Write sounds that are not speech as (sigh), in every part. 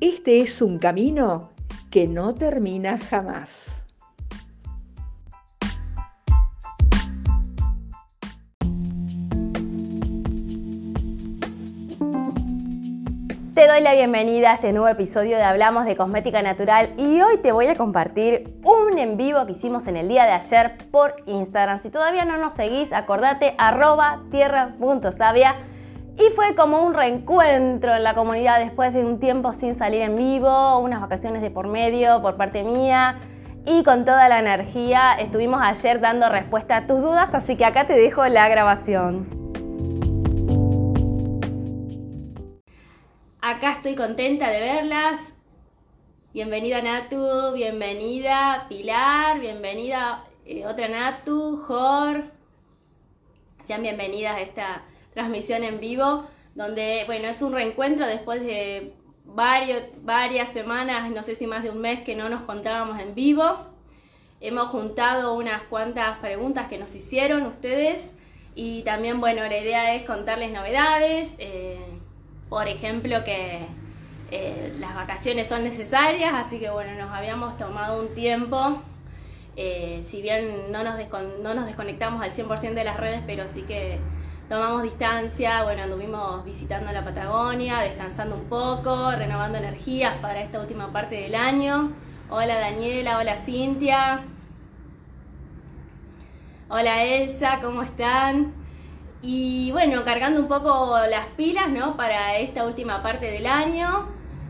este es un camino que no termina jamás. Te doy la bienvenida a este nuevo episodio de Hablamos de Cosmética Natural y hoy te voy a compartir un en vivo que hicimos en el día de ayer por Instagram. Si todavía no nos seguís, acordate arroba y fue como un reencuentro en la comunidad después de un tiempo sin salir en vivo, unas vacaciones de por medio por parte mía y con toda la energía estuvimos ayer dando respuesta a tus dudas, así que acá te dejo la grabación. Acá estoy contenta de verlas. Bienvenida Natu, bienvenida Pilar, bienvenida eh, otra Natu, Jor. Sean bienvenidas a esta transmisión en vivo, donde, bueno, es un reencuentro después de varios, varias semanas, no sé si más de un mes que no nos contábamos en vivo. Hemos juntado unas cuantas preguntas que nos hicieron ustedes y también, bueno, la idea es contarles novedades. Eh, por ejemplo, que eh, las vacaciones son necesarias, así que bueno, nos habíamos tomado un tiempo, eh, si bien no nos, no nos desconectamos al 100% de las redes, pero sí que tomamos distancia, bueno, anduvimos visitando la Patagonia, descansando un poco, renovando energías para esta última parte del año. Hola Daniela, hola Cintia. Hola Elsa, ¿cómo están? Y bueno, cargando un poco las pilas, ¿no? Para esta última parte del año.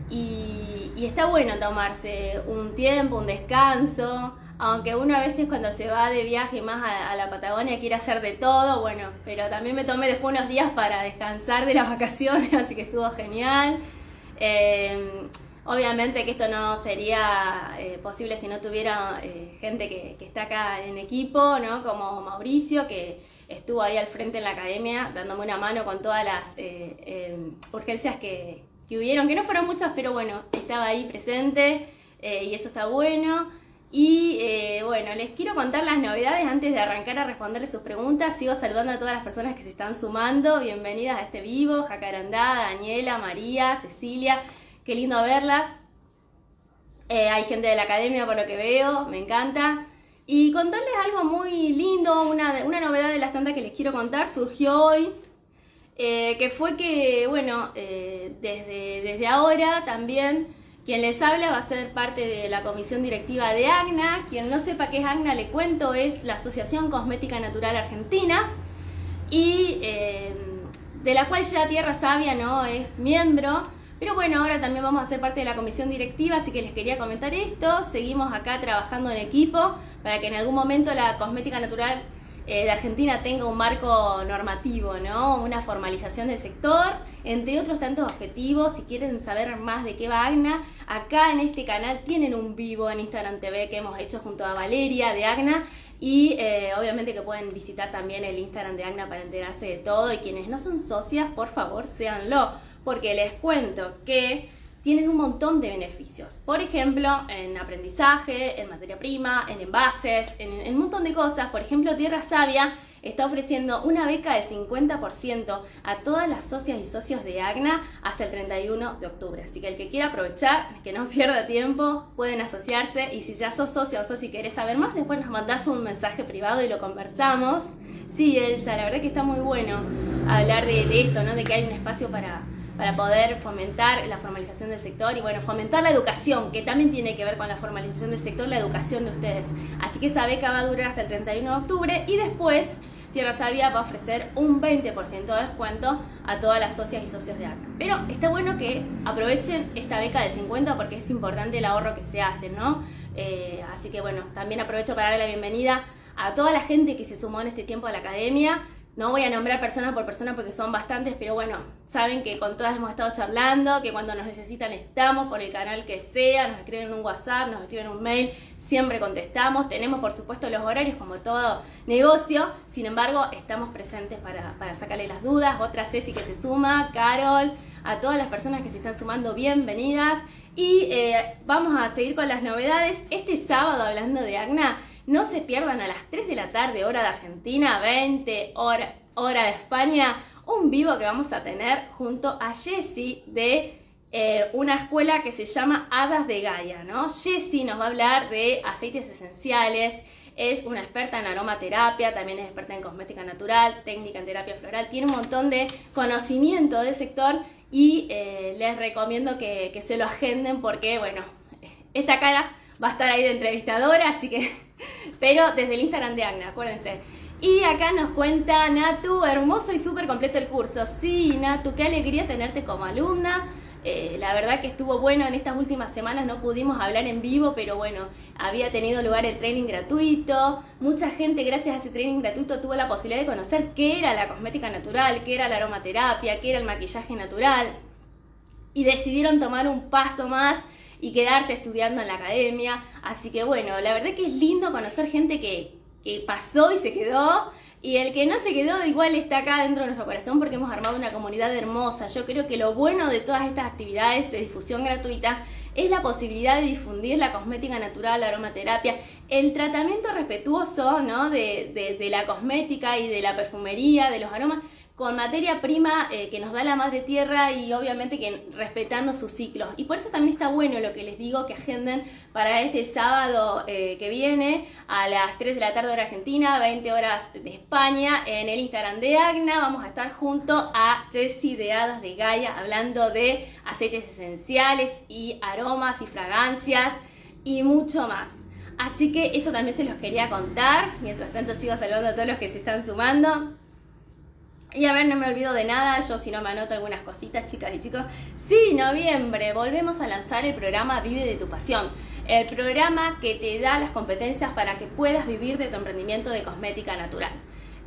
Y, está bueno tomarse un tiempo, un descanso. Aunque uno a veces cuando se va de viaje más a, la Patagonia quiere hacer de todo, bueno, pero también me tomé después unos días para descansar de las (laughs) vacaciones, así que estuvo genial. Eh, obviamente que esto no sería eh, posible si no tuviera eh, gente que, que, está acá en equipo, ¿no? Como Mauricio, que estuvo ahí al frente en la academia dándome una mano con todas las eh, em, urgencias que, que, hubieron, que no fueron muchas, pero bueno, estaba ahí presente eh, y eso está bueno. Y bueno, les quiero contar las novedades antes de arrancar a responderles sus preguntas. Sigo saludando a todas las personas que se están sumando. Bienvenidas a este vivo, Jacarandá, Daniela, María, Cecilia. Qué lindo verlas. hay gente de la academia por lo que veo, me encanta. Y contarles algo muy lindo, una, una novedad de las tantas que les quiero contar, surgió hoy, eh, que fue que, bueno, eh, desde, desde ahora también quien les habla va a ser parte de la comisión directiva de AGNA. Quien no sepa qué es AGNA, le cuento, es la Asociación Cosmética Natural Argentina y eh, de la cual ya Tierra Sabia no es miembro. Pero bueno, ahora también vamos a ser parte de la comisión directiva, así que les quería comentar esto. Seguimos acá trabajando en equipo para que en algún momento la cosmética natural eh, de Argentina tenga un marco normativo, ¿no? Una formalización del sector, entre otros tantos objetivos. Si quieren saber más de qué va Agna, acá en este canal tienen un vivo en Instagram TV que hemos hecho junto a Valeria de Agna. Y eh, obviamente que pueden visitar también el Instagram de Agna para enterarse de todo. Y quienes no son socias, por favor, séanlo porque les cuento que tienen un montón de beneficios. Por ejemplo, en aprendizaje, en materia prima, en envases, en, un montón de cosas. Por ejemplo, Tierra Sabia está ofreciendo una beca de 50% a todas las socias y socios de AGNA hasta el 31 de octubre. Así que el que quiera aprovechar, que no pierda tiempo, pueden asociarse y si ya sos socio o socio y querés saber más, después nos mandás un mensaje privado y lo conversamos. Sí, Elsa, la verdad que está muy bueno hablar de, de esto, ¿no? De que hay un espacio para para poder fomentar la formalización del sector y bueno, fomentar la educación, que también tiene que ver con la formalización del sector, la educación de ustedes. Así que esa beca va a durar hasta el 31 de octubre y después Tierra Sabia va a ofrecer un 20% de descuento a todas las socias y socios de ARNA. Pero está bueno que aprovechen esta beca de 50 porque es importante el ahorro que se hace, ¿no? Eh, así que bueno, también aprovecho para darle la bienvenida a toda la gente que se sumó en este tiempo a la academia no voy a nombrar persona por persona porque son bastantes, pero bueno, saben que con todas hemos estado charlando, que cuando nos necesitan estamos por el canal que sea, nos escriben un WhatsApp, nos escriben un mail, siempre contestamos. Tenemos por supuesto los horarios como todo negocio, sin embargo estamos presentes para, para sacarle las dudas. Otra Ceci que se suma, Carol, a todas las personas que se están sumando, bienvenidas. Y eh, vamos a seguir con las novedades. Este sábado, hablando de Agna, no se pierdan a las 3 de la tarde, hora de Argentina, 20 hora, hora de España, un vivo que vamos a tener junto a Jessie de eh, una escuela que se llama Hadas de Gaia, ¿no? Jessie nos va a hablar de aceites esenciales, es una experta en aromaterapia, también es experta en cosmética natural, técnica en terapia floral, tiene un montón de conocimiento del sector y eh, les recomiendo que, que se lo agenden porque, bueno, (laughs) esta cara va a estar ahí de entrevistadora, así que (laughs) pero desde el Instagram de Agna, acuérdense. Y acá nos cuenta Natu, hermoso y súper completo el curso. Sí, Natu, qué alegría tenerte como alumna. Eh, la verdad que estuvo bueno en estas últimas semanas, no pudimos hablar en vivo, pero bueno, había tenido lugar el training gratuito. Mucha gente, gracias a ese training gratuito, tuvo la posibilidad de conocer qué era la cosmética natural, qué era la aromaterapia, qué era el maquillaje natural. Y decidieron tomar un paso más y quedarse estudiando en la academia. Así que bueno, la verdad que es lindo conocer gente que, que pasó y se quedó. Y el que no se quedó igual está acá dentro de nuestro corazón porque hemos armado una comunidad hermosa. Yo creo que lo bueno de todas estas actividades de difusión gratuita es la posibilidad de difundir la cosmética natural, la aromaterapia, el tratamiento respetuoso ¿no? de, de, de la cosmética y de la perfumería, de los aromas con materia prima eh, que nos da la madre tierra y obviamente que respetando sus ciclos. Y por eso también está bueno lo que les digo que agenden para este sábado eh, que viene a las 3 de la tarde hora Argentina, 20 horas de España, en el Instagram de Agna. Vamos a estar junto a Jessie de Hadas de Gaia hablando de aceites esenciales y aromas y fragancias y mucho más. Así que eso también se los quería contar. Mientras tanto sigo saludando a todos los que se están sumando. Y a ver, no me olvido de nada, yo si no me anoto algunas cositas, chicas y chicos. Sí, noviembre, volvemos a lanzar el programa Vive de tu Pasión. El programa que te da las competencias para que puedas vivir de tu emprendimiento de cosmética natural.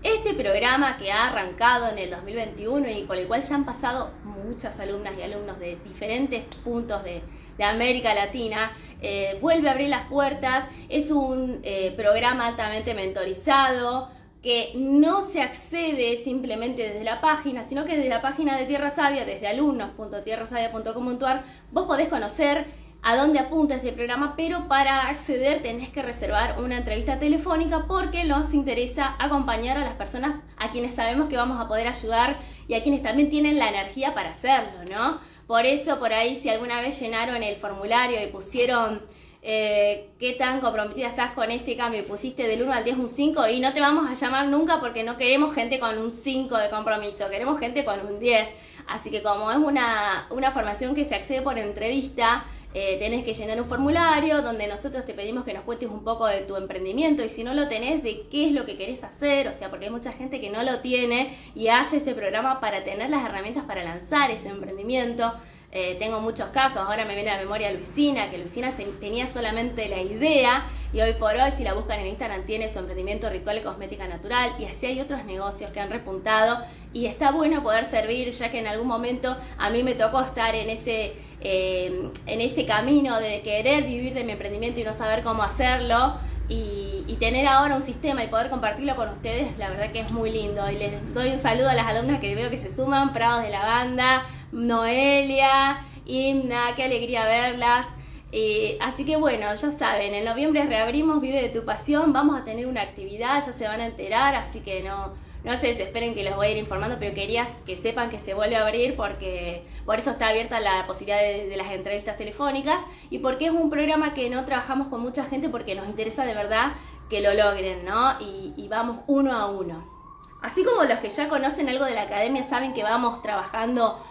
Este programa que ha arrancado en el 2021 y por el cual ya han pasado muchas alumnas y alumnos de diferentes puntos de, América Latina, eh, vuelve a abrir las puertas. Es un eh, programa altamente mentorizado que no se accede simplemente desde la página, sino que desde la página de Tierra Sabia, desde alumnos.tierrasavia.com.ar, vos podés conocer a dónde apunta este programa, pero para acceder tenés que reservar una entrevista telefónica porque nos interesa acompañar a las personas a quienes sabemos que vamos a poder ayudar y a quienes también tienen la energía para hacerlo, ¿no? Por eso, por ahí, si alguna vez llenaron el formulario y pusieron eh, qué tan comprometida estás con este cambio. Pusiste del 1 al 10 un 5 y no te vamos a llamar nunca porque no queremos gente con un 5 de compromiso, queremos gente con un 10. Así que como es una, una formación que se accede por entrevista, eh, tenés que llenar un formulario donde nosotros te pedimos que nos cuentes un poco de tu emprendimiento y si no lo tenés, de qué es lo que querés hacer, o sea, porque hay mucha gente que no lo tiene y hace este programa para tener las herramientas para lanzar ese emprendimiento. Eh, tengo muchos casos, ahora me viene a la memoria Luisina, que Luisina tenía solamente la idea y hoy por hoy si la buscan en Instagram tiene su emprendimiento ritual y cosmética natural y así hay otros negocios que han repuntado y está bueno poder servir ya que en algún momento a mí me tocó estar en ese, eh, en ese camino de querer vivir de mi emprendimiento y no saber cómo hacerlo. Y, tener ahora un sistema y poder compartirlo con ustedes, la verdad que es muy lindo. Y les doy un saludo a las alumnas que veo que se suman, Prados de la Banda, Noelia, Inna, qué alegría verlas. Eh, así que bueno, ya saben, en noviembre reabrimos Vive de tu Pasión, vamos a tener una actividad, ya se van a enterar, así que no, no se desesperen que los voy a ir informando, pero quería que sepan que se vuelve a abrir porque por eso está abierta la posibilidad de, las entrevistas telefónicas y porque es un programa que no trabajamos con mucha gente porque nos interesa de verdad que lo logren, ¿no? Y vamos uno a uno. Así como los que ya conocen algo de la academia saben que vamos trabajando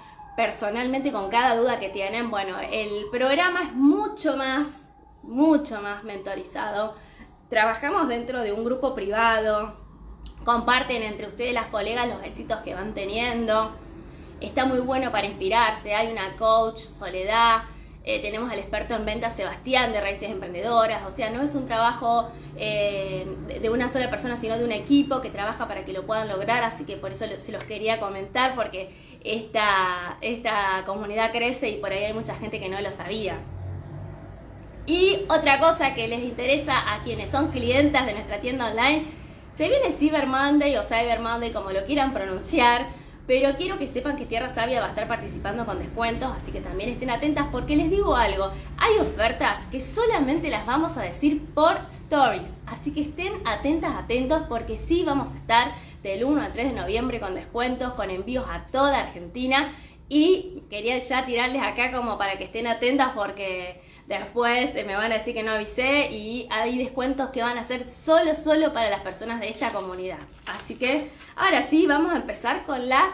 personalmente con cada duda que tienen, bueno, el programa es mucho más, mucho más mentorizado. Trabajamos dentro de un grupo privado, comparten entre ustedes las colegas los éxitos que van teniendo. Está muy bueno para inspirarse. Hay una coach, Soledad, eh, tenemos al experto en ventas Sebastián de Raíces Emprendedoras, o sea, no es un trabajo eh, de una sola persona, sino de un equipo que trabaja para que lo puedan lograr, así que por eso se los quería comentar, porque esta, esta comunidad crece y por ahí hay mucha gente que no lo sabía. Y otra cosa que les interesa a quienes son clientes de nuestra tienda online, se viene Cyber Monday o Cyber Monday, como lo quieran pronunciar, pero quiero que sepan que Tierra Sabia va a estar participando con descuentos, así que también estén atentas porque les digo algo, hay ofertas que solamente las vamos a decir por stories, así que estén atentas, atentos porque sí vamos a estar del 1 al 3 de noviembre con descuentos, con envíos a toda Argentina y quería ya tirarles acá como para que estén atentas porque después me van a decir que no avisé y hay descuentos que van a ser solo, solo para las personas de esta comunidad. Así que ahora sí, vamos a empezar con las...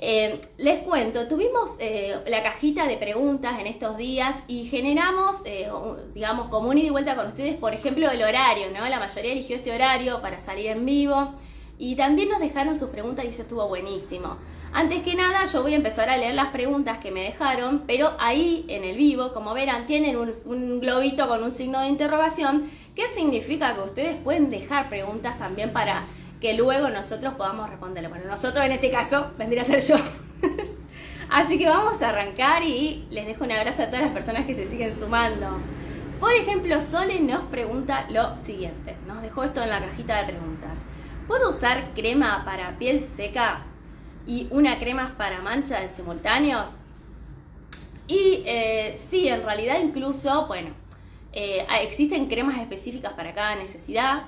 Eh, les cuento, tuvimos eh, la cajita de preguntas en estos días y generamos, eh, digamos, como un ida y vuelta con ustedes, por ejemplo, el horario, ¿no? La mayoría eligió este horario para salir en vivo y también nos dejaron sus preguntas y eso estuvo buenísimo. Antes que nada, yo voy a empezar a leer las preguntas que me dejaron, pero ahí en el vivo, como verán, tienen un, globito con un signo de interrogación, que significa que ustedes pueden dejar preguntas también para que luego nosotros podamos responderle. Bueno, nosotros en este caso vendría a ser yo. (laughs) Así que vamos a arrancar y les dejo un abrazo a todas las personas que se siguen sumando. Por ejemplo, Sole nos pregunta lo siguiente. Nos dejó esto en la cajita de preguntas. ¿Puedo usar crema para piel seca? y una crema para mancha en simultáneo. Y eh, sí, en realidad incluso, bueno, eh, existen cremas específicas para cada necesidad.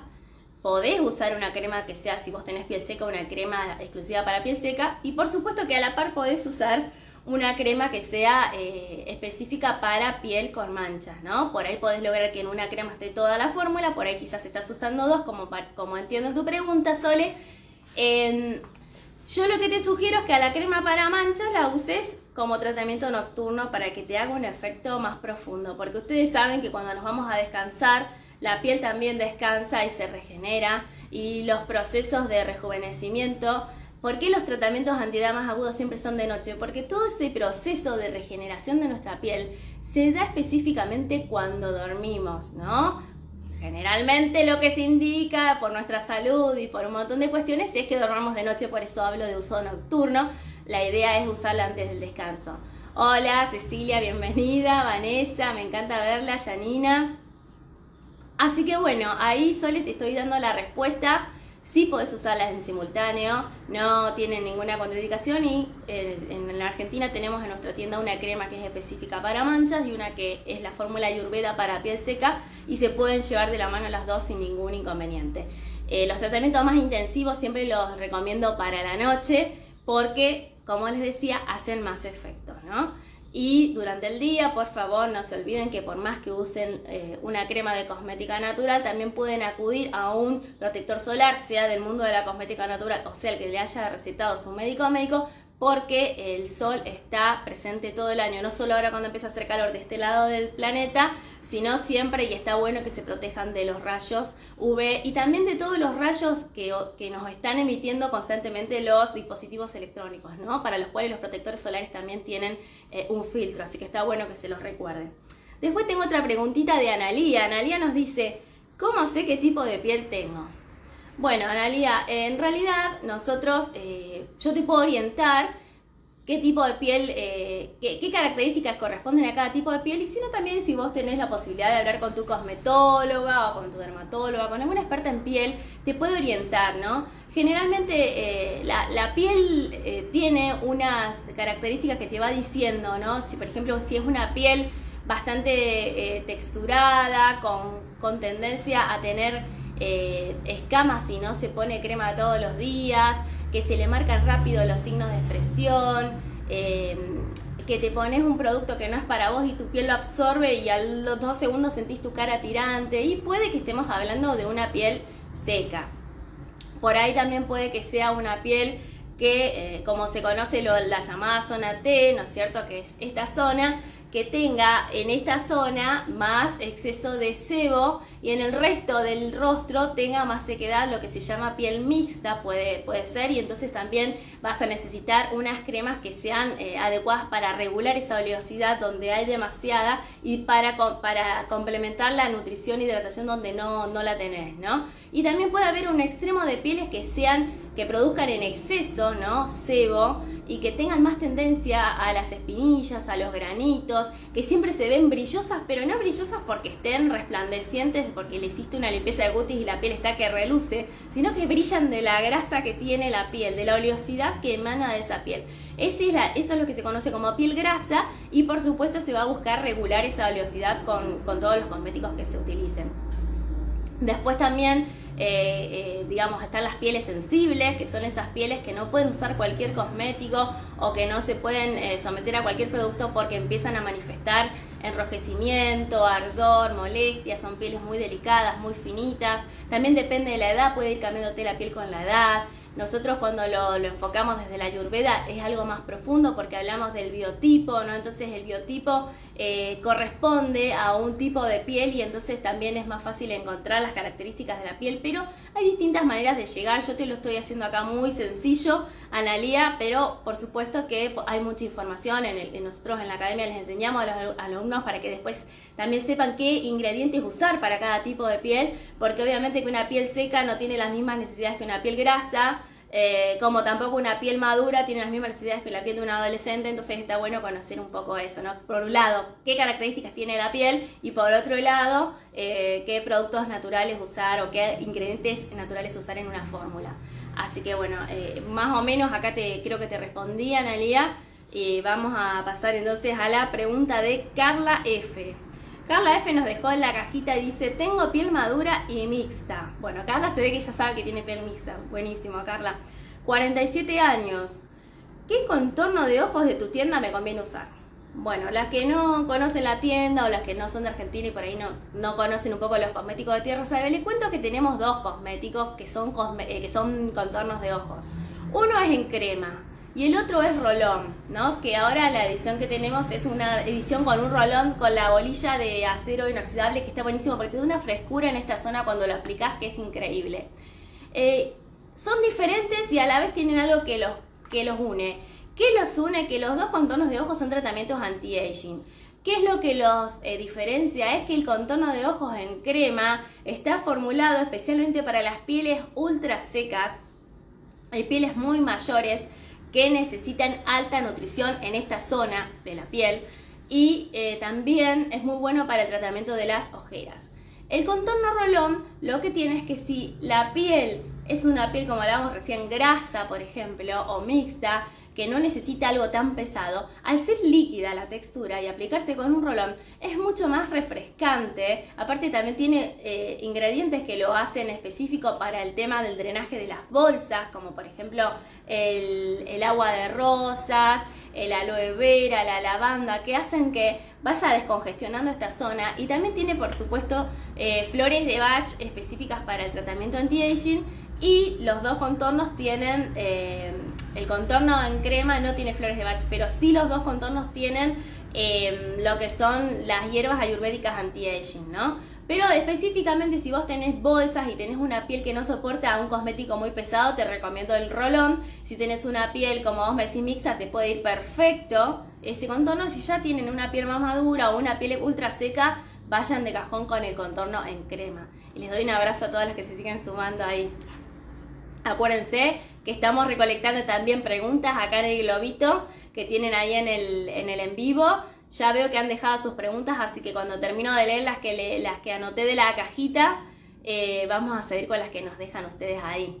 Podés usar una crema que sea, si vos tenés piel seca, una crema exclusiva para piel seca. Y por supuesto que a la par podés usar una crema que sea eh, específica para piel con manchas, ¿no? Por ahí podés lograr que en una crema esté toda la fórmula, por ahí quizás estás usando dos, como, como entiendo tu pregunta, Sole. Yo lo que te sugiero es que a la crema para manchas la uses como tratamiento nocturno para que te haga un efecto más profundo, porque ustedes saben que cuando nos vamos a descansar, la piel también descansa y se regenera y los procesos de rejuvenecimiento ¿Por qué los tratamientos antidamas agudos siempre son de noche? Porque todo ese proceso de regeneración de nuestra piel se da específicamente cuando dormimos, ¿no? Generalmente lo que se indica por nuestra salud y por un montón de cuestiones es que dormamos de noche, por eso hablo de uso nocturno. La idea es usarla antes del descanso. Hola Cecilia, bienvenida. Vanessa, me encanta verla. Janina. Así que bueno, ahí Sole te estoy dando la respuesta Sí podés usarlas en simultáneo, no tienen ninguna contraindicación y eh, en la Argentina tenemos en nuestra tienda una crema que es específica para manchas y una que es la fórmula Ayurveda para piel seca y se pueden llevar de la mano las dos sin ningún inconveniente. Eh, los tratamientos más intensivos siempre los recomiendo para la noche porque, como les decía, hacen más efecto, ¿no? Y durante el día, por favor, no se olviden que por más que usen eh, una crema de cosmética natural, también pueden acudir a un protector solar, sea del mundo de la cosmética natural o sea el que le haya recetado su médico médico, porque el sol está presente todo el año, no solo ahora cuando empieza a hacer calor de este lado del planeta, sino siempre y está bueno que se protejan de los rayos UV y también de todos los rayos que, nos están emitiendo constantemente los dispositivos electrónicos, ¿no? Para los cuales los protectores solares también tienen eh, un filtro, así que está bueno que se los recuerden. Después tengo otra preguntita de Analía. Analía nos dice, ¿cómo sé qué tipo de piel tengo? Bueno, Analia, en realidad nosotros, eh, yo te puedo orientar qué tipo de piel, eh, qué, características corresponden a cada tipo de piel y si no también si vos tenés la posibilidad de hablar con tu cosmetóloga o con tu dermatóloga, con alguna experta en piel, te puede orientar, ¿no? Generalmente eh, la, piel tiene unas características que te va diciendo, ¿no? Si por ejemplo si es una piel bastante texturada, con, con tendencia a tener eh, escamas si no se pone crema todos los días, que se le marcan rápido los signos de expresión, eh, que te pones un producto que no es para vos y tu piel lo absorbe y a los dos segundos sentís tu cara tirante y puede que estemos hablando de una piel seca. Por ahí también puede que sea una piel que, eh, como se conoce la llamada zona T, ¿no es cierto?, que es esta zona, que tenga en esta zona más exceso de sebo y en el resto del rostro tenga más sequedad, lo que se llama piel mixta puede, puede ser, y entonces también vas a necesitar unas cremas que sean eh, adecuadas para regular esa oleosidad donde hay demasiada y para, para complementar la nutrición y hidratación donde no, no la tenés, ¿no? Y también puede haber un extremo de pieles que sean que produzcan en exceso, ¿no? Sebo y que tengan más tendencia a las espinillas, a los granitos, que siempre se ven brillosas, pero no brillosas porque estén resplandecientes, porque le hiciste una limpieza de cutis y la piel está que reluce, sino que brillan de la grasa que tiene la piel, de la oleosidad que emana de esa piel. es eso es lo que se conoce como piel grasa y por supuesto se va a buscar regular esa oleosidad con todos los cosméticos que se utilicen. Después también eh, eh, digamos, están las pieles sensibles, que son esas pieles que no pueden usar cualquier cosmético o que no se pueden eh, someter a cualquier producto porque empiezan a manifestar enrojecimiento, ardor, molestia, son pieles muy delicadas, muy finitas. También depende de la edad, puede ir cambiándote la piel con la edad. Nosotros cuando lo, enfocamos desde la ayurveda es algo más profundo porque hablamos del biotipo, ¿no? Entonces el biotipo eh, corresponde a un tipo de piel y entonces también es más fácil encontrar las características de la piel, pero hay distintas maneras de llegar. Yo te lo estoy haciendo acá muy sencillo, Analía, pero por supuesto que hay mucha información. En, nosotros en la academia les enseñamos a los alumnos para que después también sepan qué ingredientes usar para cada tipo de piel, porque obviamente que una piel seca no tiene las mismas necesidades que una piel grasa. Eh, como tampoco una piel madura tiene las mismas necesidades que la piel de un adolescente, entonces está bueno conocer un poco eso, ¿no? Por un lado, qué características tiene la piel y por otro lado, eh, qué productos naturales usar o qué ingredientes naturales usar en una fórmula. Así que bueno, eh, más o menos acá te creo que te respondí, Analia. Y vamos a pasar entonces a la pregunta de Carla F. Carla F nos dejó en la cajita y dice, tengo piel madura y mixta. Bueno, Carla se ve que ya sabe que tiene piel mixta. Buenísimo, Carla. 47 años. ¿Qué contorno de ojos de tu tienda me conviene usar? Bueno, las que no conocen la tienda o las que no son de Argentina y por ahí no, no conocen un poco los cosméticos de Tierra Sabe, les cuento que tenemos dos cosméticos que son, eh, que son contornos de ojos. Uno es en crema, y el otro es rolón, ¿no? Que ahora la edición que tenemos es una edición con un rolón con la bolilla de acero inoxidable que está buenísimo porque te da una frescura en esta zona cuando lo aplicas que es increíble. Eh, son diferentes y a la vez tienen algo que los, que los une. ¿Qué los une? Que los dos contornos de ojos son tratamientos anti-aging. ¿Qué es lo que los eh, diferencia? Es que el contorno de ojos en crema está formulado especialmente para las pieles ultra secas. Hay pieles muy mayores que necesitan alta nutrición en esta zona de la piel y eh, también es muy bueno para el tratamiento de las ojeras. El contorno rolón lo que tiene es que si la piel es una piel como hablábamos recién grasa, por ejemplo, o mixta, que no necesita algo tan pesado, al ser líquida la textura y aplicarse con un rolón es mucho más refrescante. Aparte también tiene eh, ingredientes que lo hacen específico para el tema del drenaje de las bolsas, como por ejemplo el, agua de rosas, el aloe vera, la lavanda, que hacen que vaya descongestionando esta zona. Y también tiene por supuesto eh, flores de Bach específicas para el tratamiento anti-aging y los dos contornos tienen... Eh, el contorno en crema no tiene flores de Bach, pero sí los dos contornos tienen em, lo que son las hierbas ayurvédicas anti-aging, ¿no? Pero específicamente si vos tenés bolsas y tenés una piel que no soporta a un cosmético muy pesado, te recomiendo el rolón. Si tenés una piel como vos me decís mixa, te puede ir perfecto ese contorno. Si ya tienen una piel más madura o una piel ultra seca, vayan de cajón con el contorno en crema. Y les doy un abrazo a todos los que se siguen sumando ahí. Acuérdense que estamos recolectando también preguntas acá en el globito que tienen ahí en el en, el en vivo. Ya veo que han dejado sus preguntas, así que cuando termino de leer las que, las que anoté de la cajita, eh, vamos a seguir con las que nos dejan ustedes ahí.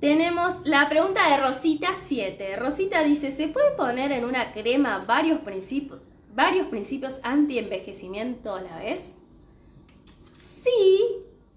Tenemos la pregunta de Rosita 7. Rosita dice, ¿se puede poner en una crema varios, principios varios principios anti-envejecimiento a la vez? Sí,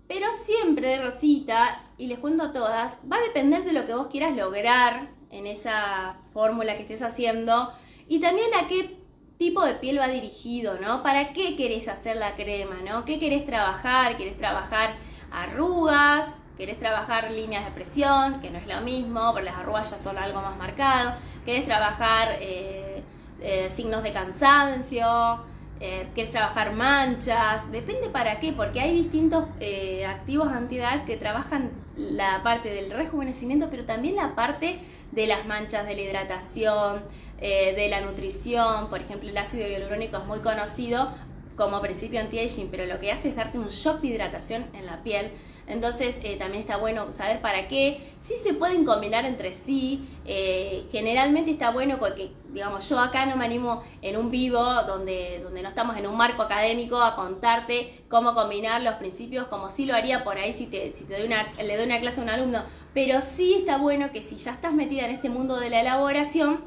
pero siempre, Rosita, y les cuento todas, va a depender de lo que vos quieras lograr en esa fórmula que estés haciendo y también a qué tipo de piel va dirigido, ¿no? ¿Para qué querés hacer la crema, ¿no? ¿Qué querés trabajar? ¿Querés trabajar arrugas? querés trabajar líneas de presión, que no es lo mismo, pero las arrugas ya son algo más marcado, querés trabajar eh, eh, signos de cansancio, eh, quieres trabajar manchas, depende para qué, porque hay distintos eh, activos antiedad que trabajan la parte del rejuvenecimiento, pero también la parte de las manchas, de la hidratación, eh, de la nutrición, por ejemplo el ácido hialurónico es muy conocido como principio anti-aging, pero lo que hace es darte un shock de hidratación en la piel. Entonces eh, también está bueno saber para qué. Sí se pueden combinar entre sí. Eh, generalmente está bueno porque, digamos, yo acá no me animo en un vivo donde, donde no estamos en un marco académico a contarte cómo combinar los principios como sí lo haría por ahí si, te, si te doy una, le doy una clase a un alumno. Pero sí está bueno que si ya estás metida en este mundo de la elaboración,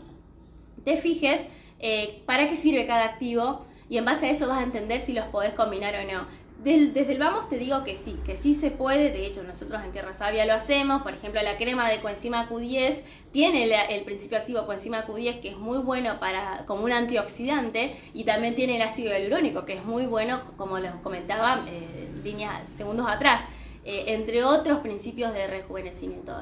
te fijes eh, para qué sirve cada activo y en base a eso vas a entender si los podés combinar o no. desde el vamos te digo que sí, que sí se puede, de hecho nosotros en Tierra Sabia lo hacemos, por ejemplo la crema de coenzima Q10 tiene el, principio activo coenzima Q10 que es muy bueno para como un antioxidante y también tiene el ácido hialurónico que es muy bueno como les comentaba eh, líneas segundos atrás. Eh, entre otros principios de rejuvenecimiento,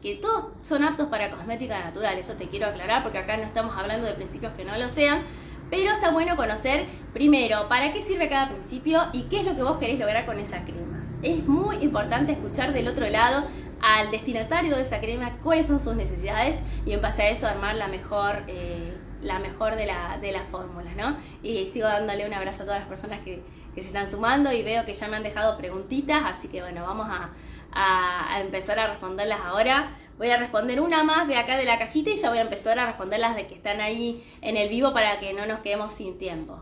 que todos son aptos para cosmética natural, eso te quiero aclarar porque acá no estamos hablando de principios que no lo sean, pero está bueno conocer primero para qué sirve cada principio y qué es lo que vos querés lograr con esa crema. Es muy importante escuchar del otro lado al destinatario de esa crema cuáles son sus necesidades y en base a eso armar la mejor, eh, la mejor de, la, de las fórmulas, ¿no? Y sigo dándole un abrazo a todas las personas que, que, se están sumando y veo que ya me han dejado preguntitas, así que bueno, vamos a, a empezar a responderlas ahora. Voy a responder una más de acá de la cajita y ya voy a empezar a responder las de que están ahí en el vivo para que no nos quedemos sin tiempo.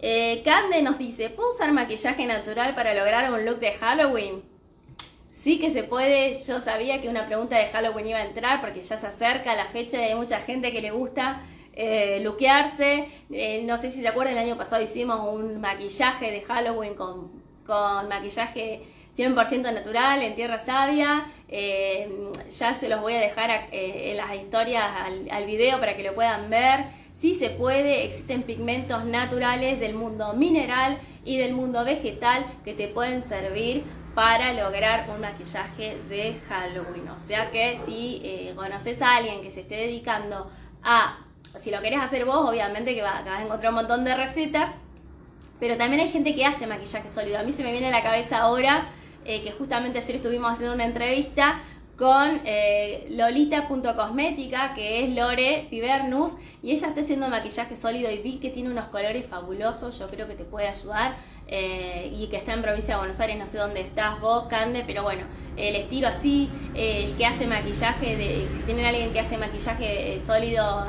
Eh, Cande nos dice, ¿puedo usar maquillaje natural para lograr un look de Halloween? Sí que se puede, yo sabía que una pregunta de Halloween iba a entrar porque ya se acerca la fecha y hay mucha gente que le gusta eh. Eh, no sé si se acuerdan, el año pasado hicimos un maquillaje de Halloween con, con maquillaje 100% natural, en tierra sabia. Eh, ya se los voy a dejar eh, en las historias al, video para que lo puedan ver. Sí se puede, existen pigmentos naturales del mundo mineral y del mundo vegetal que te pueden servir para lograr un maquillaje de Halloween. O sea que si eh, conoces a alguien que se esté dedicando a, si lo querés hacer vos, obviamente que, va, que vas a encontrar un montón de recetas, pero también hay gente que hace maquillaje sólido. A mí se me viene a la cabeza ahora eh, que justamente ayer estuvimos haciendo una entrevista con eh, Lolita.cosmética, que es Lore Pibernus, y ella está haciendo maquillaje sólido y vi que tiene unos colores fabulosos, yo creo que te puede ayudar, eh, y que está en provincia de Buenos Aires, no sé dónde estás vos, Cande, pero bueno, el estilo así, el que hace maquillaje, de, si tienen alguien que hace maquillaje sólido,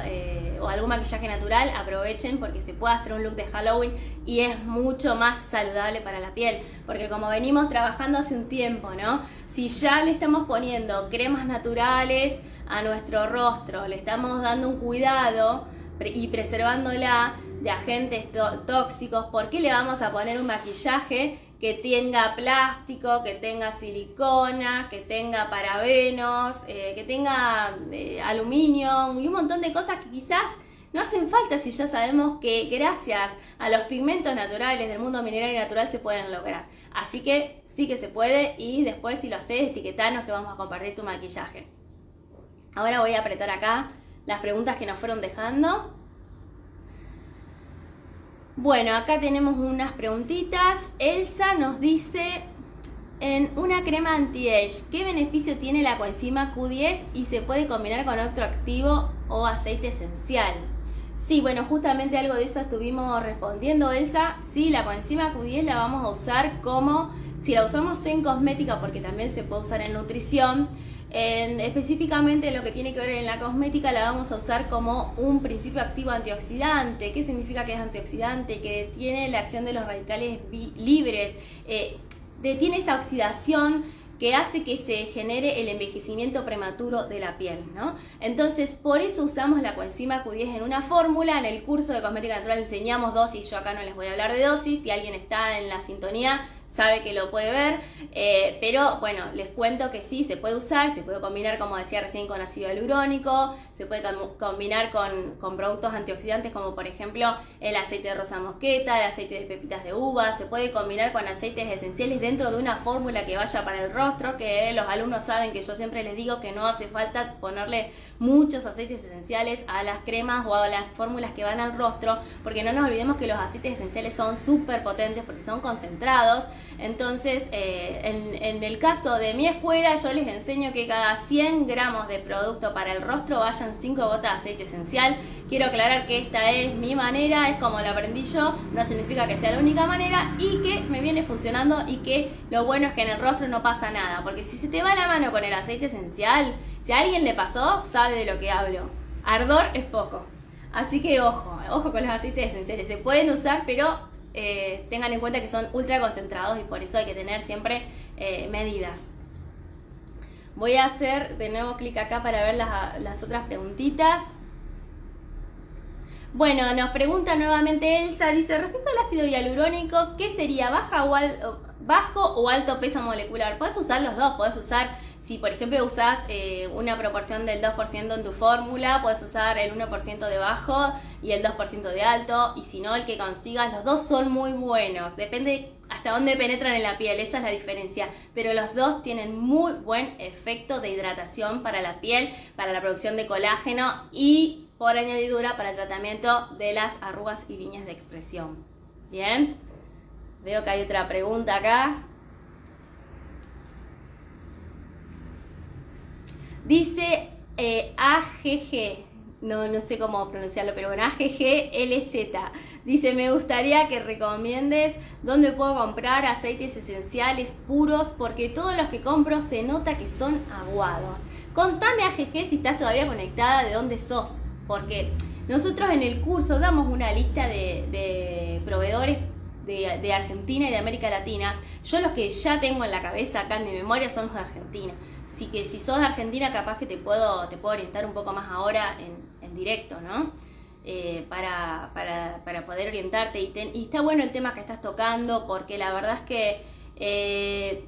o algún maquillaje natural, aprovechen porque se puede hacer un look de Halloween y es mucho más saludable para la piel. Porque como venimos trabajando hace un tiempo, ¿no? Si ya le estamos poniendo cremas naturales a nuestro rostro, le estamos dando un cuidado y preservándola de agentes tóxicos, ¿por qué le vamos a poner un maquillaje que tenga plástico, que tenga silicona, que tenga parabenos, eh, que tenga eh, aluminio y un montón de cosas que quizás no hacen falta si ya sabemos que gracias a los pigmentos naturales del mundo mineral y natural se pueden lograr. Así que sí que se puede y después si lo haces etiquetanos que vamos a compartir tu maquillaje. Ahora voy a apretar acá las preguntas que nos fueron dejando. Bueno, acá tenemos unas preguntitas. Elsa nos dice, en una crema anti-age, ¿qué beneficio tiene la coenzima Q10 y se puede combinar con otro activo o aceite esencial? Sí, bueno, justamente algo de eso estuvimos respondiendo, Elsa. Sí, la coenzima Q10 la vamos a usar como, si la usamos en cosmética, porque también se puede usar en nutrición, en, específicamente lo que tiene que ver en la cosmética la vamos a usar como un principio activo antioxidante. ¿Qué significa que es antioxidante? Que tiene la acción de los radicales libres, eh, detiene esa oxidación que hace que se genere el envejecimiento prematuro de la piel, ¿no? Entonces, por eso usamos la coenzima Q10 en una fórmula. En el curso de cosmética natural enseñamos dosis, yo acá no les voy a hablar de dosis, si alguien está en la sintonía, sabe que lo puede ver, eh, pero bueno, les cuento que sí, se puede usar, se puede combinar, como decía recién, con ácido hialurónico, se puede combinar con, con, productos antioxidantes como por ejemplo el aceite de rosa mosqueta, el aceite de pepitas de uva, se puede combinar con aceites esenciales dentro de una fórmula que vaya para el rostro, que los alumnos saben que yo siempre les digo que no hace falta ponerle muchos aceites esenciales a las cremas o a las fórmulas que van al rostro, porque no nos olvidemos que los aceites esenciales son súper potentes porque son concentrados. Entonces, eh, en, en, el caso de mi escuela, yo les enseño que cada 100 gramos de producto para el rostro vayan 5 gotas de aceite esencial. Quiero aclarar que esta es mi manera, es como la aprendí yo, no significa que sea la única manera y que me viene funcionando y que lo bueno es que en el rostro no pasa nada, porque si se te va la mano con el aceite esencial, si a alguien le pasó, sabe de lo que hablo. Ardor es poco. Así que ojo, ojo con los aceites esenciales. Se pueden usar, pero eh, tengan en cuenta que son ultra concentrados y por eso hay que tener siempre eh, medidas. Voy a hacer de nuevo clic acá para ver las, otras preguntitas. Bueno, nos pregunta nuevamente Elsa, dice, respecto al ácido hialurónico, ¿qué sería? ¿Baja o, bajo o alto peso molecular. Puedes usar los dos, puedes usar, si por ejemplo usas eh, una proporción del 2% en tu fórmula, puedes usar el 1% de bajo y el 2% de alto, y si no, el que consigas, los dos son muy buenos, depende hasta dónde penetran en la piel, esa es la diferencia, pero los dos tienen muy buen efecto de hidratación para la piel, para la producción de colágeno y por añadidura para el tratamiento de las arrugas y líneas de expresión. Bien. Veo que hay otra pregunta acá. Dice eh, AGG, no, no sé cómo pronunciarlo, pero bueno, AGGLZ. Dice, me gustaría que recomiendes dónde puedo comprar aceites esenciales puros, porque todos los que compro se nota que son aguados. Contame AGG si estás todavía conectada, de dónde sos, porque nosotros en el curso damos una lista de, de proveedores de, Argentina y de América Latina, yo los que ya tengo en la cabeza acá en mi memoria son los de Argentina. Así que si sos de Argentina, capaz que te puedo, te puedo orientar un poco más ahora en, directo, ¿no? Eh, para, para, poder orientarte. Y, y, está bueno el tema que estás tocando, porque la verdad es que eh,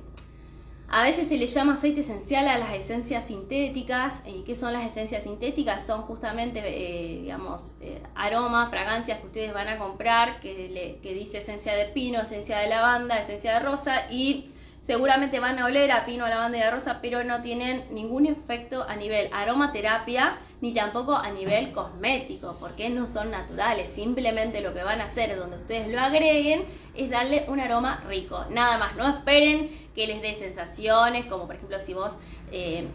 a veces se le llama aceite esencial a las esencias sintéticas. ¿Y qué son las esencias sintéticas? Son justamente, eh, digamos, eh, aromas, fragancias que ustedes van a comprar, que, que dice esencia de pino, esencia de lavanda, esencia de rosa y seguramente van a oler a pino, a lavanda y a rosa, pero no tienen ningún efecto a nivel aromaterapia ni tampoco a nivel cosmético, porque no son naturales. Simplemente lo que van a hacer donde ustedes lo agreguen es darle un aroma rico. Nada más, no esperen que les dé sensaciones, como por ejemplo si vos eh,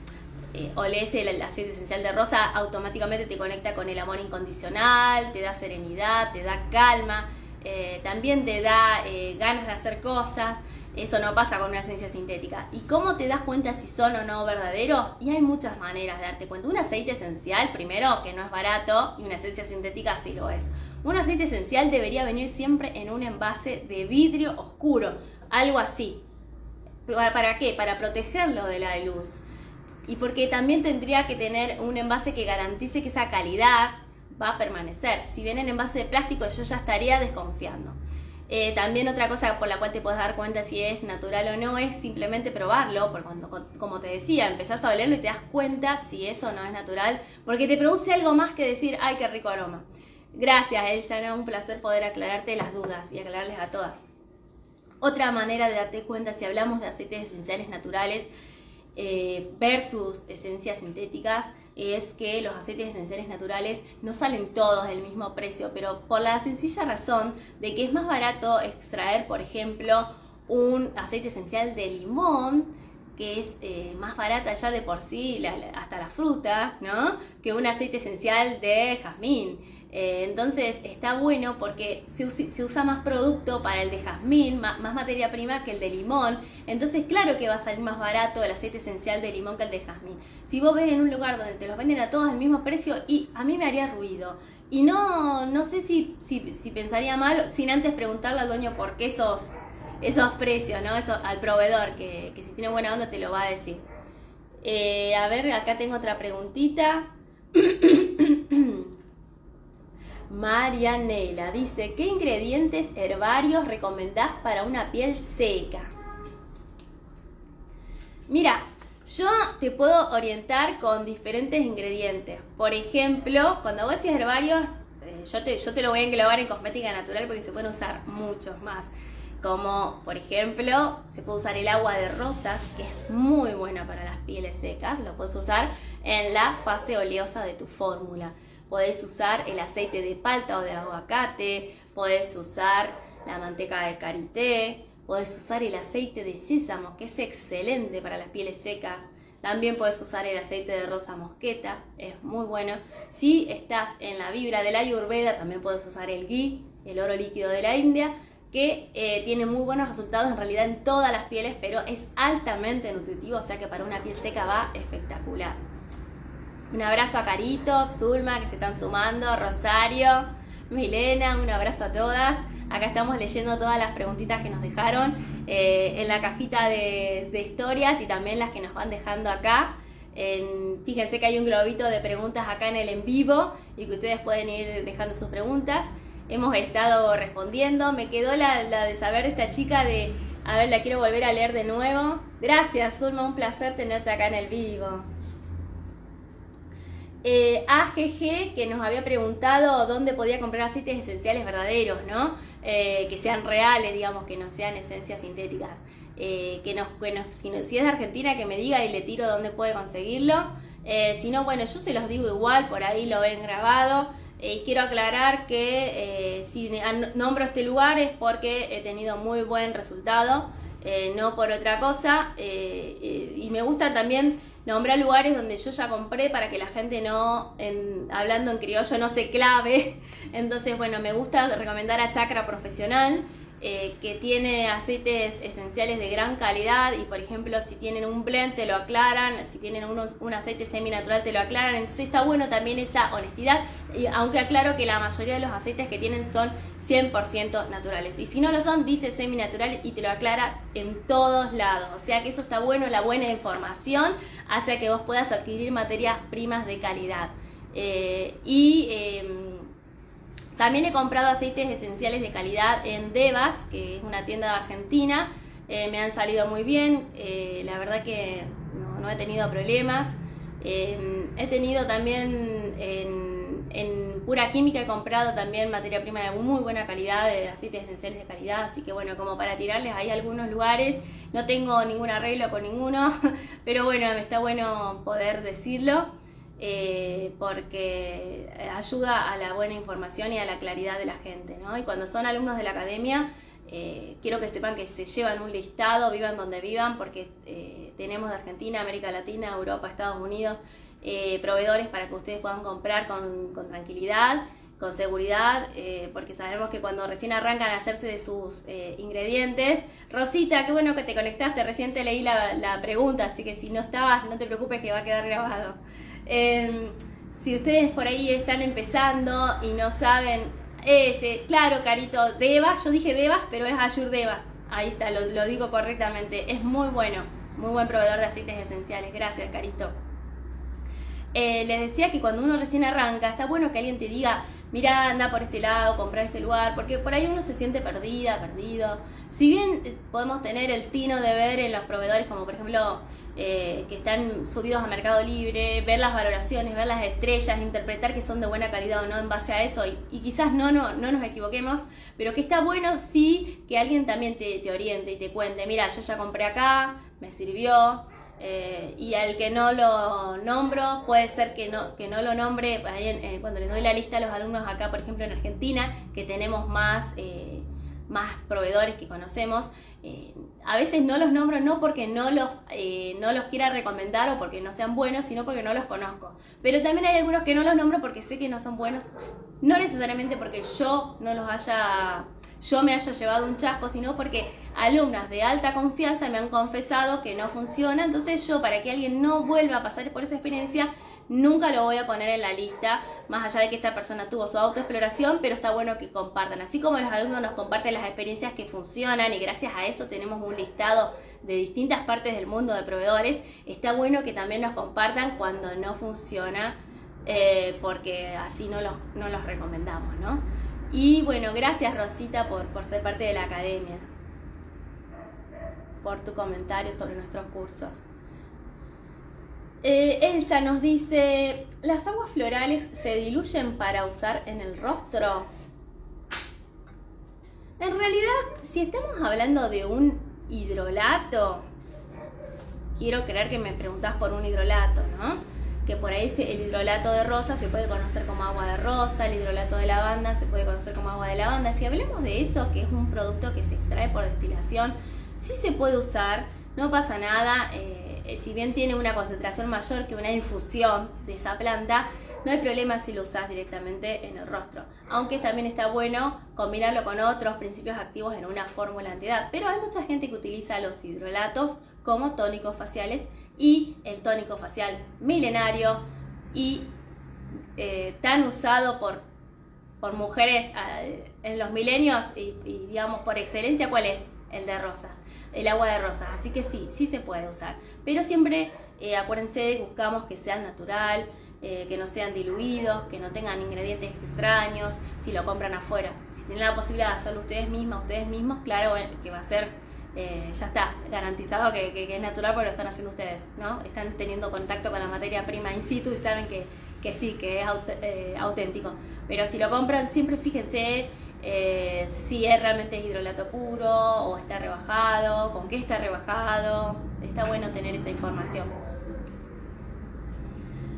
eh, olés el aceite esencial de rosa, automáticamente te conecta con el amor incondicional, te da serenidad, te da calma, eh, también te da ganas de hacer cosas. Eso no pasa con una esencia sintética. ¿Y cómo te das cuenta si son o no verdaderos? Y hay muchas maneras de darte cuenta. Un aceite esencial, primero, que no es barato, y una esencia sintética sí lo es. Un aceite esencial debería venir siempre en un envase de vidrio oscuro, algo así. ¿Para qué? Para protegerlo de la luz. Y porque también tendría que tener un envase que garantice que esa calidad va a permanecer. Si viene en envase de plástico, yo ya estaría desconfiando. Eh, también otra cosa por la cual te puedes dar cuenta si es natural o no es simplemente probarlo, porque cuando, como te decía, empezás a olerlo y te das cuenta si eso no es natural, porque te produce algo más que decir, ay, qué rico aroma. Gracias, Elsa, era un placer poder aclararte las dudas y aclararles a todas. Otra manera de darte cuenta si hablamos de aceites esenciales naturales eh, versus esencias sintéticas es que los aceites esenciales naturales no salen todos del mismo precio, pero por la sencilla razón de que es más barato extraer, por ejemplo, un aceite esencial de limón que es eh, más barata ya de por sí, hasta la fruta, ¿no? Que un aceite esencial de jazmín. Eh, entonces está bueno porque se, usa más producto para el de jazmín, más, materia prima que el de limón. Entonces claro que va a salir más barato el aceite esencial de limón que el de jazmín. Si vos ves en un lugar donde te los venden a todos al mismo precio y a mí me haría ruido. Y no, no sé si, si, pensaría mal sin antes preguntarle al dueño por qué esos, esos precios, ¿no? Eso, al proveedor, que, si tiene buena onda te lo va a decir. Eh, a ver, acá tengo otra preguntita. (clears throat) Marianela dice, ¿qué ingredientes herbarios recomendás para una piel seca? Mira, yo te puedo orientar con diferentes ingredientes. Por ejemplo, cuando vos decís herbarios, eh, yo, te, yo te lo voy a englobar en cosmética natural porque se pueden usar muchos más. Como, por ejemplo, se puede usar el agua de rosas, que es muy buena para las pieles secas. Lo puedes usar en la fase oleosa de tu fórmula. Podés usar el aceite de palta o de aguacate. Podés usar la manteca de karité Puedes usar el aceite de sésamo, que es excelente para las pieles secas. También puedes usar el aceite de rosa mosqueta, es muy bueno. Si estás en la vibra de la ayurveda, también puedes usar el ghee, el oro líquido de la India, que eh, tiene muy buenos resultados en realidad en todas las pieles, pero es altamente nutritivo, o sea que para una piel seca va espectacular. Un abrazo a Carito, Zulma, que se están sumando, Rosario, Milena, un abrazo a todas. Acá estamos leyendo todas las preguntitas que nos dejaron eh, en la cajita de, historias y también las que nos van dejando acá. fíjense que hay un globito de preguntas acá en el en vivo y que ustedes pueden ir dejando sus preguntas. Hemos estado respondiendo. Me quedó la, la de saber de esta chica de, a ver, la quiero volver a leer de nuevo. Gracias, Zulma, un placer tenerte acá en el vivo. Eh, AGG que nos había preguntado dónde podía comprar aceites esenciales verdaderos, ¿no? Eh, que sean reales, digamos, que no sean esencias sintéticas. Eh, que, nos, si, es de Argentina, que me diga y le tiro dónde puede conseguirlo. si no, bueno, yo se los digo igual, por ahí lo ven grabado. y quiero aclarar que si nombro este lugar es porque he tenido muy buen resultado, no por otra cosa. y me gusta también nombrar lugares donde yo ya compré para que la gente no, hablando en criollo, no se clave. (laughs) Entonces, bueno, me gusta recomendar a Chakra Profesional. Eh, que tiene aceites esenciales de gran calidad y por ejemplo si tienen un blend te lo aclaran, si tienen unos, un aceite semi natural te lo aclaran, entonces está bueno también esa honestidad, y aunque aclaro que la mayoría de los aceites que tienen son 100% naturales. Y si no lo son dice semi natural y te lo aclara en todos lados, o sea que eso está bueno, la buena información hace que vos puedas adquirir materias primas de calidad. Eh, y em, también he comprado aceites esenciales de calidad en Devas, que es una tienda de Argentina. Eh, me han salido muy bien, eh, la verdad que no, he tenido problemas. Eh, he tenido también en, Pura Química, he comprado también materia prima de muy buena calidad, de aceites esenciales de calidad, así que bueno, como para tirarles hay algunos lugares, no tengo ningún arreglo con ninguno, (laughs) pero bueno, me está bueno poder decirlo. Eh, porque ayuda a la buena información y a la claridad de la gente. ¿no? Y cuando son alumnos de la academia, eh, quiero que sepan que se llevan un listado, vivan donde vivan, porque eh, tenemos de Argentina, América Latina, Europa, Estados Unidos, proveedores para que ustedes puedan comprar con, tranquilidad con seguridad, porque sabemos que cuando recién arrancan a hacerse de sus ingredientes. Rosita, qué bueno que te conectaste, recién te leí la, la, pregunta, así que si no estabas, no te preocupes que va a quedar grabado. Em, si ustedes por ahí están empezando y no saben, ese, claro, Carito, Devas, yo dije Devas, pero es Azure Devas. Ahí está, lo, lo digo correctamente. Es muy bueno, muy buen proveedor de aceites esenciales. Gracias, Carito. Eh, les decía que cuando uno recién arranca, está bueno que alguien te diga, mira, anda por este lado, compra este lugar, porque por ahí uno se siente perdida, perdido. Si bien eh, podemos tener el tino de ver en los proveedores, como por ejemplo eh, que están subidos a Mercado Libre, ver las valoraciones, ver las estrellas, interpretar que son de buena calidad o no en base a eso, y, quizás no, no, no nos equivoquemos, pero que está bueno sí que alguien también te, te oriente y te cuente, mira, yo ya compré acá, me sirvió, eh, y al que no lo nombro, puede ser que no, que no lo nombre, eh, cuando les doy la lista a los alumnos acá, por ejemplo en Argentina, que tenemos más, más proveedores que conocemos, a veces no los nombro no porque no los, no los quiera recomendar o porque no sean buenos, sino porque no los conozco. Pero también hay algunos que no los nombro porque sé que no son buenos, no necesariamente porque yo no los haya yo me haya llevado un chasco, sino porque alumnas de alta confianza me han confesado que no funciona. Entonces yo, para que alguien no vuelva a pasar por esa experiencia, nunca lo voy a poner en la lista, más allá de que esta persona tuvo su autoexploración, pero está bueno que compartan. Así como los alumnos nos comparten las experiencias que funcionan y gracias a eso tenemos un listado de distintas partes del mundo de proveedores, está bueno que también nos compartan cuando no funciona eh, porque así no los, no los recomendamos, ¿no? Y bueno, gracias Rosita por, por ser parte de la academia, por tu comentario sobre nuestros cursos. Eh, Elsa nos dice, ¿las aguas florales se diluyen para usar en el rostro? En realidad, si estamos hablando de un hidrolato, quiero creer que me preguntas por un hidrolato, ¿no? que por ahí el hidrolato de rosa se puede conocer como agua de rosa, el hidrolato de lavanda se puede conocer como agua de lavanda. Si hablemos de eso, que es un producto que se extrae por destilación, sí se puede usar, no pasa nada. Eh, eh, si bien tiene una concentración mayor que una infusión de esa planta, no hay problema si lo usas directamente en el rostro. Aunque también está bueno combinarlo con otros principios activos en una fórmula antiedad. Pero hay mucha gente que utiliza los hidrolatos como tónicos faciales y el tónico facial milenario y eh, tan usado por, por mujeres eh, en los milenios y, digamos por excelencia, ¿cuál es? El de rosa, el agua de rosa. Así que sí, sí se puede usar. Pero siempre eh, acuérdense, buscamos que sea natural, que no sean diluidos, que no tengan ingredientes extraños, si lo compran afuera. Si tienen la posibilidad de hacerlo ustedes mismas, ustedes mismos, claro que va a ser eh, ya está, garantizado que, es natural porque lo están haciendo ustedes, ¿no? Están teniendo contacto con la materia prima in situ y saben que, sí, que es eh, auténtico. Pero si lo compran, siempre fíjense eh, si es realmente hidrolato puro o está rebajado, con qué está rebajado. Está bueno tener esa información.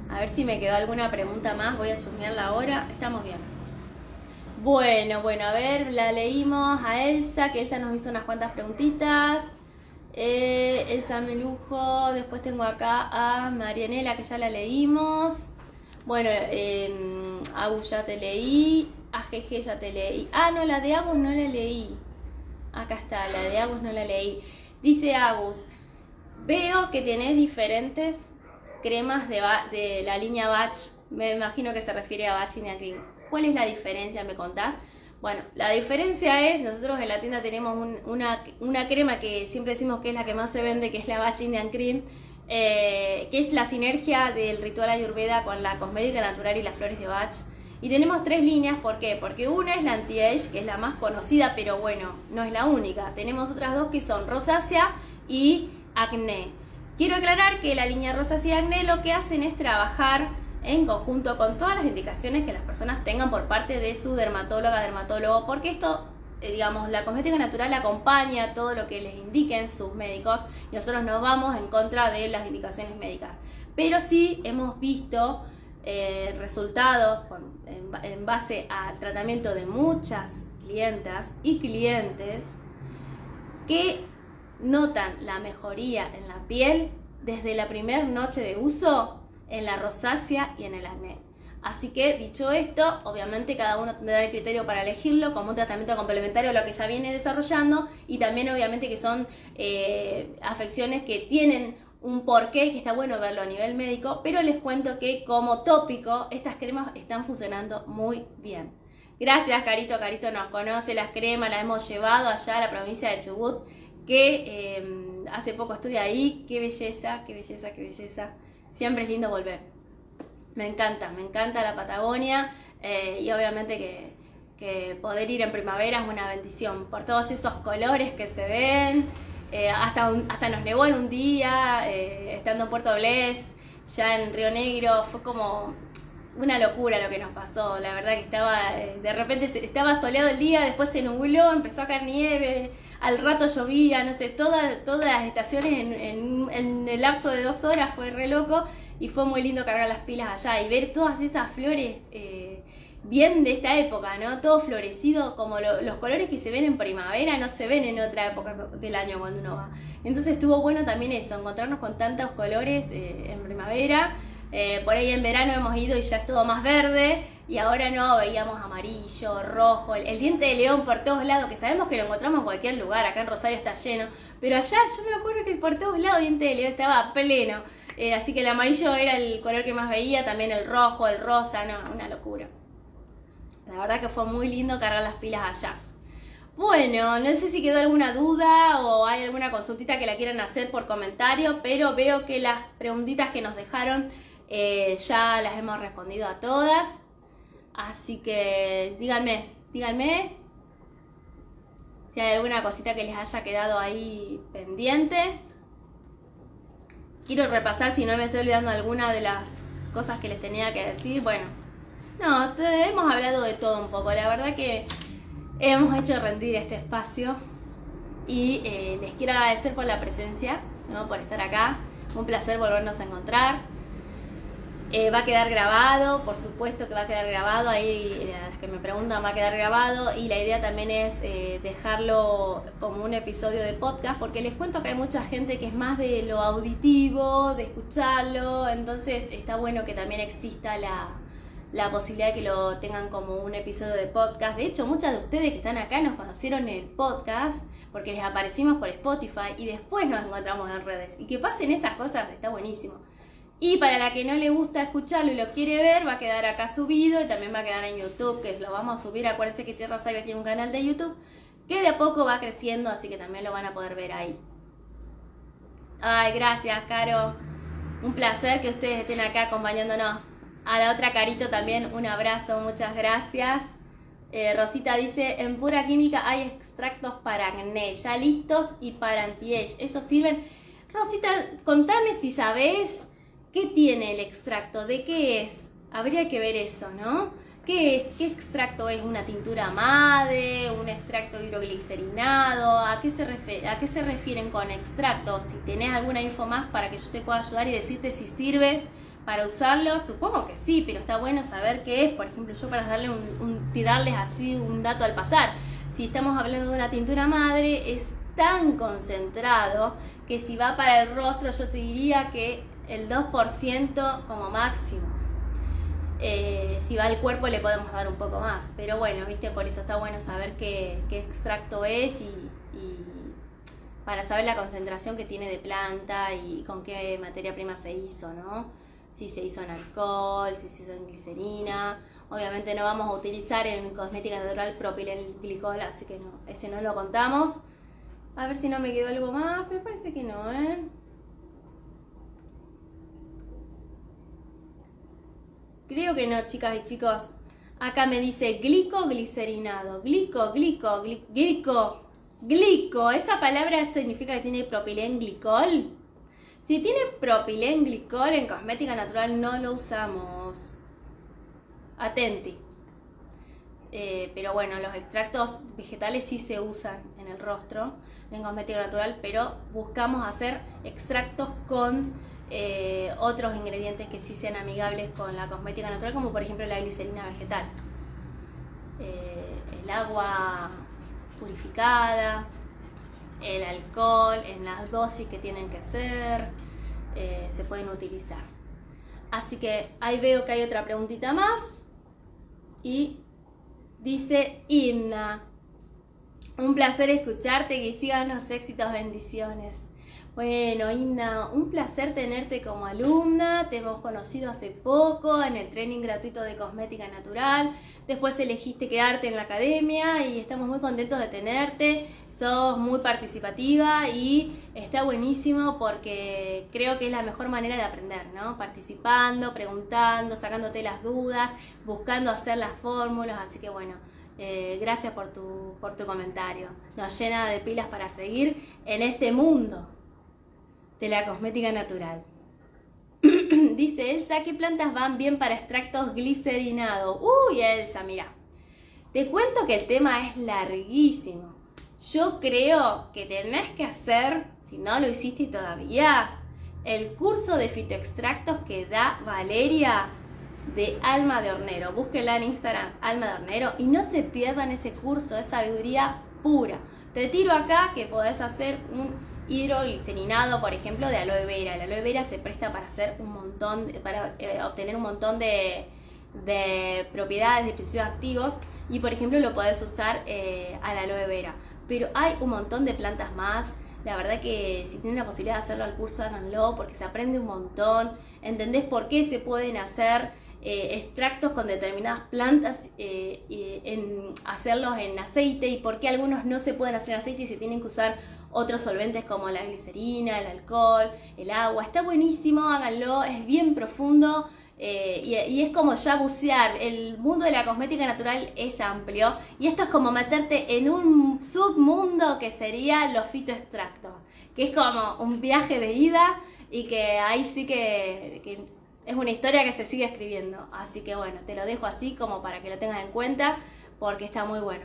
A ver si me quedó alguna pregunta más, voy a chusmearla ahora. Estamos bien. Bueno, bueno, a ver, la leímos a Elsa, que Elsa nos hizo unas cuantas preguntitas. Eh, Elsa Melujo, después tengo acá a Marianela, que ya la leímos. Bueno, eh, ya te leí, a GG ya te leí. Ah, no, la de Agus no la leí. Acá está, la de Agus no la leí. Dice Agus, veo que tenés diferentes cremas de, la línea Batch. Me imagino que se refiere a Batch y Cream. ¿Cuál es la diferencia? ¿Me contás? Bueno, la diferencia es, nosotros en la tienda tenemos una, crema que siempre decimos que es la que más se vende, que es la Batch Indian Cream, eh, que es la sinergia del ritual ayurveda con la cosmética natural y las flores de Bach. Y tenemos tres líneas, ¿por qué? Porque una es la anti-age, que es la más conocida, pero bueno, no es la única. Tenemos otras dos que son rosácea y acné. Quiero aclarar que la línea rosácea y acné lo que hacen es trabajar en conjunto con todas las indicaciones que las personas tengan por parte de su dermatóloga, dermatólogo, porque esto, eh, digamos, la cosmética natural acompaña todo lo que les indiquen sus médicos y nosotros no vamos en contra de las indicaciones médicas. Pero sí hemos visto eh, resultados en base al tratamiento de muchas clientas y clientes que notan la mejoría en la piel desde la primera noche de uso en la rosácea y en el acné. Así que, dicho esto, obviamente cada uno tendrá el criterio para elegirlo como un tratamiento complementario a lo que ya viene desarrollando y también obviamente que son eh, afecciones que tienen un porqué que está bueno verlo a nivel médico, pero les cuento que como tópico estas cremas están funcionando muy bien. Gracias Carito, Carito nos conoce las cremas, las hemos llevado allá a la provincia de Chubut, que eh, hace poco estuve ahí, qué belleza, qué belleza, qué belleza siempre es lindo volver. Me encanta, me encanta la Patagonia eh, y obviamente que, poder ir en primavera es una bendición por todos esos colores que se ven. Eh, hasta, hasta nos nevó en un día, eh, estando en Puerto Blés, ya en Río Negro, fue como una locura lo que nos pasó. La verdad que estaba, de repente estaba soleado el día, después se nubló, empezó a caer nieve, al rato llovía, no sé, todas las estaciones en, el lapso de dos horas fue re loco y fue muy lindo cargar las pilas allá y ver todas esas flores eh, bien de esta época, ¿no? Todo florecido, como los colores que se ven en primavera no se ven en otra época del año cuando uno va. Entonces estuvo bueno también eso, encontrarnos con tantos colores eh, en primavera. Eh, por ahí en verano hemos ido y ya es todo más verde y ahora no, veíamos amarillo, rojo, el, diente de león por todos lados, que sabemos que lo encontramos en cualquier lugar, acá en Rosario está lleno, pero allá yo me acuerdo que por todos lados el diente de león estaba pleno, eh, así que el amarillo era el color que más veía, también el rojo, el rosa, no, una locura. La verdad que fue muy lindo cargar las pilas allá. Bueno, no sé si quedó alguna duda o hay alguna consultita que la quieran hacer por comentario, pero veo que las preguntitas que nos dejaron Eh, ya las hemos respondido a todas. Así que díganme, díganme si hay alguna cosita que les haya quedado ahí pendiente. Quiero repasar si no me estoy olvidando alguna de las cosas que les tenía que decir. Bueno, no, hemos hablado de todo un poco. La verdad que hemos hecho rendir este espacio y eh, les quiero agradecer por la presencia, ¿no? por estar acá. Un placer volvernos a encontrar. Eh, va a quedar grabado, por supuesto que va a quedar grabado, ahí eh, a las que me preguntan va a quedar grabado y la idea también es dejarlo como un episodio de podcast porque les cuento que hay mucha gente que es más de lo auditivo, de escucharlo, entonces está bueno que también exista la, la posibilidad de que lo tengan como un episodio de podcast. De hecho, muchas de ustedes que están acá nos conocieron en el podcast porque les aparecimos por Spotify y después nos encontramos en redes. Y que pasen esas cosas está buenísimo. Y para la que no le gusta escucharlo y lo quiere ver, va a quedar acá subido y también va a quedar en YouTube, que lo vamos a subir. Acuérdense que Tierra Sabia tiene un canal de YouTube que de a poco va creciendo, así que también lo van a poder ver ahí. Ay, gracias, Caro. Un placer que ustedes estén acá acompañándonos. A la otra Carito también un abrazo, muchas gracias. Eh, Rosita dice, en pura química hay extractos para acné, ya listos y para anti-age. ¿Eso sirven? Rosita, contame si sabes ¿Qué tiene el extracto? ¿De qué es? Habría que ver eso, ¿no? ¿Qué es? ¿Qué extracto es? ¿Una tintura madre? ¿Un extracto hidroglicerinado? ¿A qué, se ¿A qué se refieren con extractos? Si tenés alguna info más para que yo te pueda ayudar y decirte si sirve para usarlo, supongo que sí, pero está bueno saber qué es. Por ejemplo, yo para darle un, tirarles así un dato al pasar. Si estamos hablando de una tintura madre, es tan concentrado que si va para el rostro, yo te diría que el 2% como máximo. Eh, si va al cuerpo le podemos dar un poco más, pero bueno, viste, por eso está bueno saber qué, extracto es y, para saber la concentración que tiene de planta y con qué materia prima se hizo, ¿no? Si se hizo en alcohol, si se hizo en glicerina. Obviamente no vamos a utilizar en cosmética natural propilenglicol, así que no, ese no lo contamos. A ver si no me quedó algo más, me parece que no, ¿eh? Creo que no, chicas y chicos. Acá me dice glicoglicerinado. Glico, glico, glico, glico. ¿Esa palabra significa que tiene propilenglicol? Si tiene propilenglicol en cosmética natural no lo usamos. Atenti. Eh, pero bueno, los extractos vegetales sí se usan en el rostro, en cosmética natural, pero buscamos hacer extractos con eh, otros ingredientes que sí sean amigables con la cosmética natural, como por ejemplo la glicerina vegetal, eh, el agua purificada, el alcohol en las dosis que tienen que ser, eh, se pueden utilizar. Así que ahí veo que hay otra preguntita más y dice Inna, un placer escucharte, que sigan los éxitos, bendiciones. Bueno, Inna, un placer tenerte como alumna. Te hemos conocido hace poco en el training gratuito de cosmética natural. Después elegiste quedarte en la academia y estamos muy contentos de tenerte. Sos muy participativa y está buenísimo porque creo que es la mejor manera de aprender, ¿no? Participando, preguntando, sacándote las dudas, buscando hacer las fórmulas. Así que bueno, eh, gracias por tu, por tu comentario. Nos llena de pilas para seguir en este mundo de la cosmética natural. (clears throat) Dice Elsa, ¿qué plantas van bien para extractos glicerinados? Uy, Elsa, mira. Te cuento que el tema es larguísimo. Yo creo que tenés que hacer, si no lo hiciste todavía, el curso de fitoextractos que da Valeria de Alma de Hornero. Búsquenla en Instagram, Alma de Hornero, y no se pierdan ese curso, es sabiduría pura. Te tiro acá que podés hacer un hidroglicerinado, por ejemplo, de aloe vera. El aloe vera se presta para hacer un montón, para eh, obtener un montón de, de, propiedades, de principios activos y, por ejemplo, lo puedes usar eh, al aloe vera. Pero hay un montón de plantas más. La verdad que si tienen la posibilidad de hacerlo al curso, háganlo porque se aprende un montón. Entendés por qué se pueden hacer eh, extractos con determinadas plantas, eh, en hacerlos en aceite y por qué algunos no se pueden hacer en aceite y se tienen que usar otros solventes como la glicerina, el alcohol, el agua. Está buenísimo, háganlo, es bien profundo. Eh, y, es como ya bucear, el mundo de la cosmética natural es amplio y esto es como meterte en un submundo que sería los fitoextractos, que es como un viaje de ida y que ahí sí que, es una historia que se sigue escribiendo. Así que bueno, te lo dejo así como para que lo tengas en cuenta porque está muy bueno.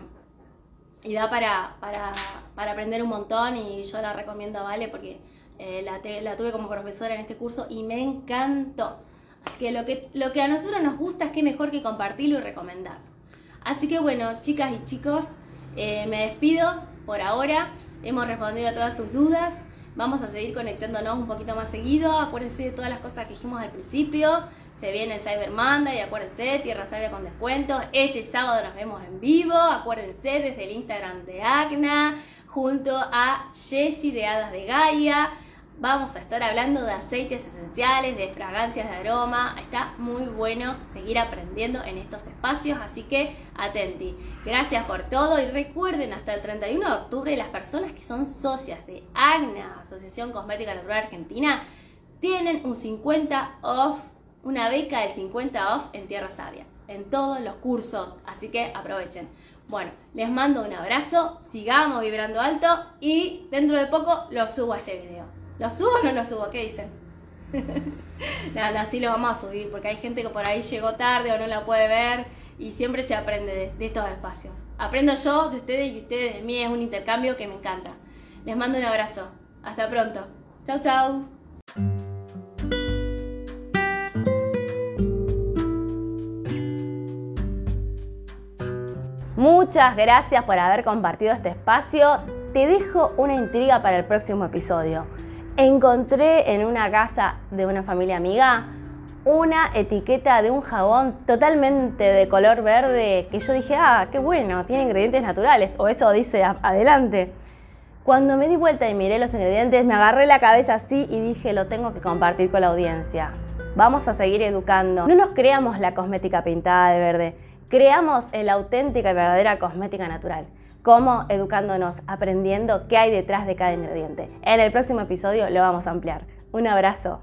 Y da para, para, para aprender un montón y yo la recomiendo Vale porque eh, la, la tuve como profesora en este curso y me encantó. Así que lo, que lo que a nosotros nos gusta es que mejor que compartirlo y recomendarlo. Así que bueno, chicas y chicos, eh, me despido por ahora. Hemos respondido a todas sus dudas. Vamos a seguir conectándonos un poquito más seguido. Acuérdense de todas las cosas que dijimos al principio. Se viene Cyber Monday, acuérdense, Tierra Sabia con descuentos. Este sábado nos vemos en vivo. Acuérdense desde el Instagram de Agna, junto a Jessie de Hadas de Gaia. Vamos a estar hablando de aceites esenciales, de fragancias de aroma. Está muy bueno seguir aprendiendo en estos espacios, así que atenti. Gracias por todo y recuerden hasta el 31 de octubre las personas que son socias de AGNA, Asociación Cosmética Natural Argentina, tienen un 50 off, una beca de 50 off en Tierra Sabia, en todos los cursos, así que aprovechen. Bueno, les mando un abrazo, sigamos vibrando alto y dentro de poco lo subo a este video. ¿Lo subo o no lo subo? ¿Qué dicen? (laughs) Nada, así lo vamos a subir, porque hay gente que por ahí llegó tarde o no la puede ver y siempre se aprende de, estos espacios. Aprendo yo de ustedes y ustedes de mí, es un intercambio que me encanta. Les mando un abrazo. Hasta pronto. Chau, chau. Muchas gracias por haber compartido este espacio. Te dejo una intriga para el próximo episodio encontré en una casa de una familia amiga una etiqueta de un jabón totalmente de color verde que yo dije, ah, qué bueno, tiene ingredientes naturales, o eso dice adelante. Cuando me di vuelta y miré los ingredientes, me agarré la cabeza así y dije, lo tengo que compartir con la audiencia. Vamos a seguir educando. No nos creamos la cosmética pintada de verde, creamos la auténtica y verdadera cosmética natural cómo educándonos, aprendiendo qué hay detrás de cada ingrediente. En el próximo episodio lo vamos a ampliar. Un abrazo.